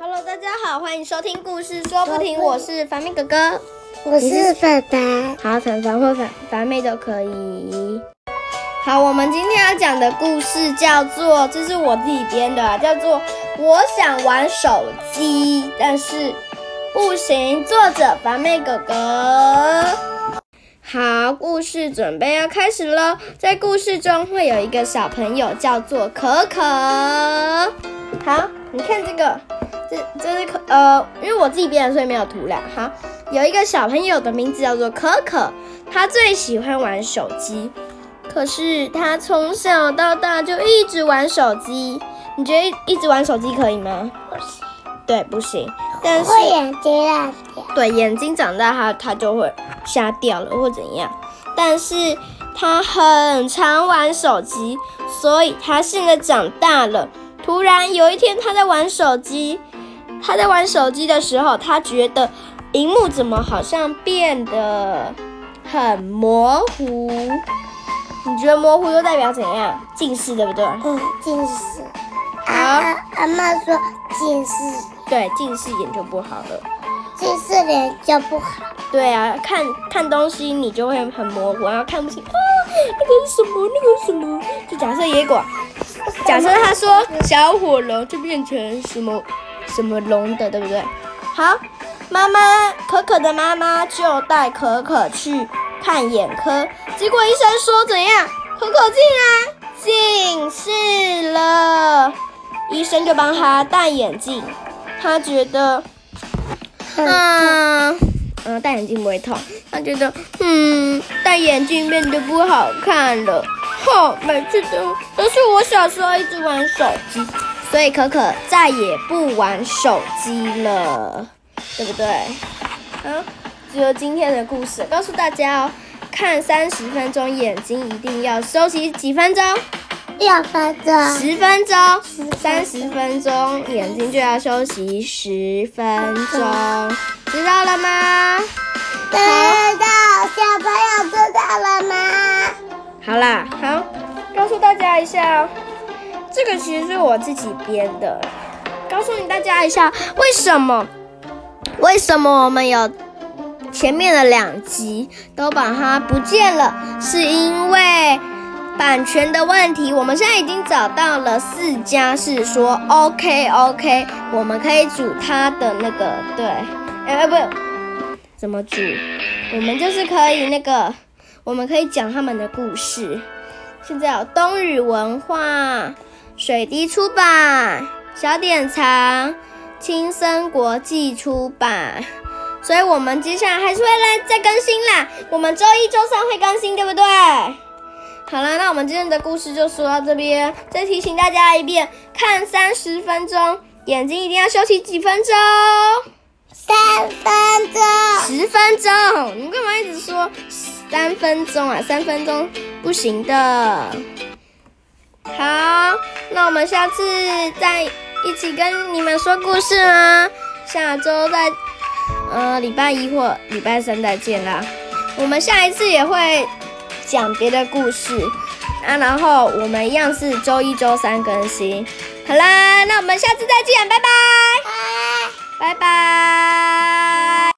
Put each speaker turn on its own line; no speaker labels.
Hello，大家好，欢迎收听故事说不停，我是凡妹哥哥。
我是粉粉，
好，凡凡或凡凡妹都可以。好，我们今天要讲的故事叫做，这是我自己编的啊，叫做《我想玩手机，但是不行》，作者凡妹哥哥。好，故事准备要开始喽。在故事中会有一个小朋友叫做可可。好，你看这个，这这是可呃，因为我自己编的，所以没有图啦。好，有一个小朋友的名字叫做可可，他最喜欢玩手机，可是他从小到大就一直玩手机。你觉得一直玩手机可以吗？
不行，
对，不行。但是
眼睛烂掉。
对，眼睛长大他他就会瞎掉了或怎样。但是他很常玩手机，所以他现在长大了。突然有一天他在玩手机，他在玩手机的时候，他觉得荧幕怎么好像变得很模糊？你觉得模糊又代表怎样？近视，对不对？
嗯，近视。
好
啊，阿妈说近视，
对，近视眼就不好了。
近视眼就不好。
对啊，看看东西你就会很模糊，然后看不清啊，那个是什么？那个是什么？就假设野果，假设他说小火龙就变成什么什么龙的，对不对？好，妈妈可可的妈妈就带可可去看眼科，结果医生说怎样？可可竟然近视了，医生就帮他戴眼镜，他觉得。嗯嗯，戴眼镜不会痛。他觉得，嗯，戴眼镜变得不好看了。哼，每次都都是我小时候一直玩手机，所以可可再也不玩手机了，对不对？嗯，只有今天的故事告诉大家哦，看三十分钟，眼睛一定要休息几分钟。
六分钟，
十分钟，三十分钟，眼睛就要休息十分钟，知道了吗？
知道，小朋友知道了吗？
好啦，好，告诉大家一下哦，这个其实是我自己编的，告诉你大家一下，为什么？为什么我们有前面的两集都把它不见了？是因为。版权的问题，我们现在已经找到了四家是说 OK OK，我们可以组他的那个对，哎不，怎么组？我们就是可以那个，我们可以讲他们的故事。现在有冬雨文化、水滴出版、小典藏、青森国际出版，所以我们接下来还是会来再更新啦。我们周一、周三会更新，对不对？好了，那我们今天的故事就说到这边。再提醒大家一遍，看三十分钟，眼睛一定要休息几分钟？
三分钟，
十分钟。你干嘛一直说三分钟啊？三分钟不行的。好，那我们下次再一起跟你们说故事吗？下周再，呃，礼拜一或礼拜三再见啦。我们下一次也会。讲别的故事啊，然后我们一样是周一、周三更新。好啦，那我们下次再见，拜拜，拜拜。